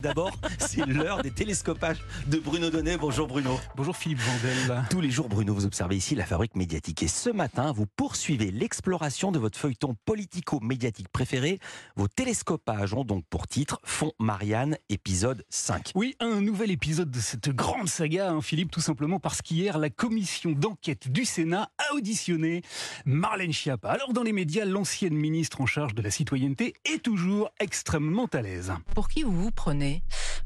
D'abord, c'est l'heure des télescopages de Bruno Donnet. Bonjour Bruno. Bonjour Philippe Vandel. Tous les jours, Bruno, vous observez ici la fabrique médiatique. Et ce matin, vous poursuivez l'exploration de votre feuilleton politico-médiatique préféré. Vos télescopages ont donc pour titre Fond Marianne, épisode 5. Oui, un nouvel épisode de cette grande saga, hein, Philippe, tout simplement parce qu'hier, la commission d'enquête du Sénat a auditionné Marlène Schiappa. Alors, dans les médias, l'ancienne ministre en charge de la citoyenneté est toujours extrêmement à l'aise. Pour qui vous vous prenez?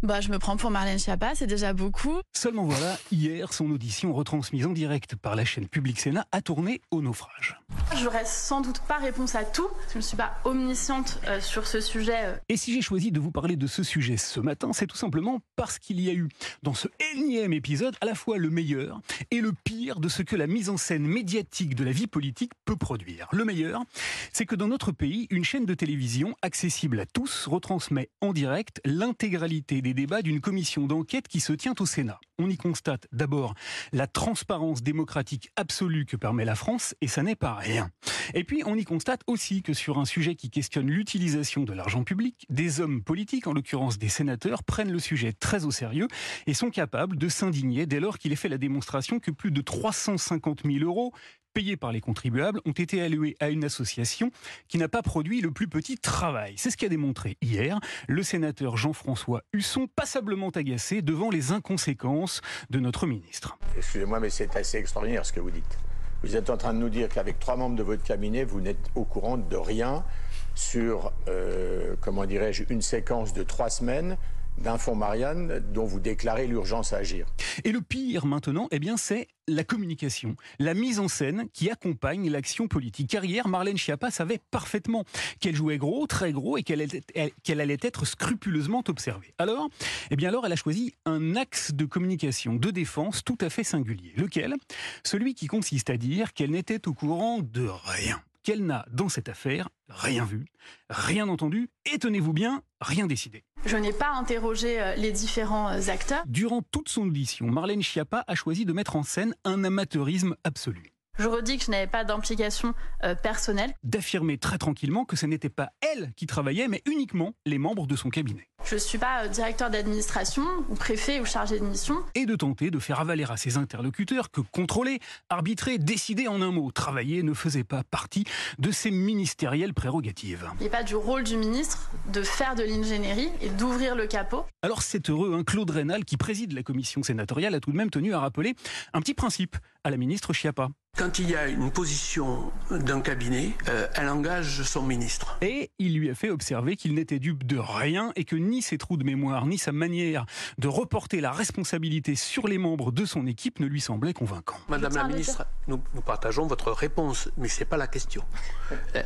Bah, je me prends pour Marlène Schiappa, c'est déjà beaucoup. Seulement voilà, hier, son audition retransmise en direct par la chaîne Public Sénat a tourné au naufrage. J'aurais sans doute pas réponse à tout, je ne suis pas omnisciente euh, sur ce sujet. Euh. Et si j'ai choisi de vous parler de ce sujet ce matin, c'est tout simplement parce qu'il y a eu dans ce énième épisode à la fois le meilleur et le pire de ce que la mise en scène médiatique de la vie politique peut produire. Le meilleur, c'est que dans notre pays, une chaîne de télévision accessible à tous retransmet en direct l'intégralité des débats d'une commission d'enquête qui se tient au Sénat. On y constate d'abord la transparence démocratique absolue que permet la France, et ça n'est pas rien. Et puis on y constate aussi que sur un sujet qui questionne l'utilisation de l'argent public, des hommes politiques, en l'occurrence des sénateurs, prennent le sujet très au sérieux et sont capables de s'indigner dès lors qu'il est fait la démonstration que plus de 350 000 euros payés par les contribuables ont été alloués à une association qui n'a pas produit le plus petit travail. C'est ce qu'a démontré hier le sénateur Jean-François Husson, passablement agacé devant les inconséquences de notre ministre. Excusez-moi, mais c'est assez extraordinaire ce que vous dites. Vous êtes en train de nous dire qu'avec trois membres de votre cabinet, vous n'êtes au courant de rien sur, euh, comment dirais-je, une séquence de trois semaines d'un fonds Marianne dont vous déclarez l'urgence à agir. Et le pire maintenant, eh bien, c'est la communication, la mise en scène qui accompagne l'action politique. Car hier, Marlène Schiappa savait parfaitement qu'elle jouait gros, très gros, et qu'elle allait être scrupuleusement observée. Alors, eh bien alors, elle a choisi un axe de communication, de défense tout à fait singulier. Lequel? Celui qui consiste à dire qu'elle n'était au courant de rien qu'elle n'a, dans cette affaire, rien vu, rien entendu, et tenez-vous bien, rien décidé. Je n'ai pas interrogé euh, les différents euh, acteurs. Durant toute son audition, Marlène Schiappa a choisi de mettre en scène un amateurisme absolu. Je redis que je n'avais pas d'implication euh, personnelle. D'affirmer très tranquillement que ce n'était pas elle qui travaillait, mais uniquement les membres de son cabinet. Je ne suis pas euh, directeur d'administration, ou préfet, ou chargé de mission. Et de tenter de faire avaler à ses interlocuteurs que contrôler, arbitrer, décider en un mot, travailler ne faisait pas partie de ses ministérielles prérogatives. Il n'est pas du rôle du ministre de faire de l'ingénierie et d'ouvrir le capot. Alors c'est heureux, un Claude Rénal, qui préside la commission sénatoriale, a tout de même tenu à rappeler un petit principe à la ministre Chiappa. Quand il y a une position d'un cabinet, euh, elle engage son ministre. Et il lui a fait observer qu'il n'était dupe de rien et que ni ses trous de mémoire, ni sa manière de reporter la responsabilité sur les membres de son équipe ne lui semblait convaincant. Madame la ministre, nous, nous, partageons votre réponse, mais c'est pas la question. Euh,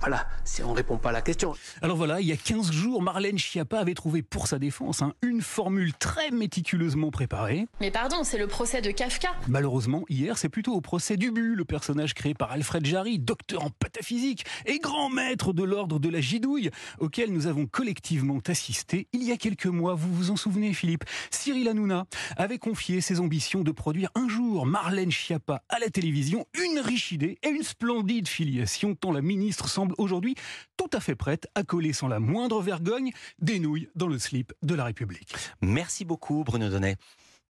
voilà, si on répond pas à la question. Alors voilà, il y a 15 jours, Marlène Schiappa avait trouvé pour sa défense hein, une formule très méticuleusement préparée. Mais pardon, c'est le procès de Kafka. Malheureusement, hier, c'est plutôt au procès d'Ubu, le personnage créé par Alfred Jarry, docteur en pataphysique et grand maître de l'ordre de la gidouille, auquel nous avons collectivement assisté il y a quelques mois. Vous vous en souvenez, Philippe? Cyril Hanouna avait confié ses ambitions de produire un jour Marlène Schiappa à la télévision, une riche idée et une splendide filiation, tant la ministre semble aujourd'hui tout à fait prête à coller sans la moindre vergogne des nouilles dans le slip de la République. Merci beaucoup, Bruno Donnet.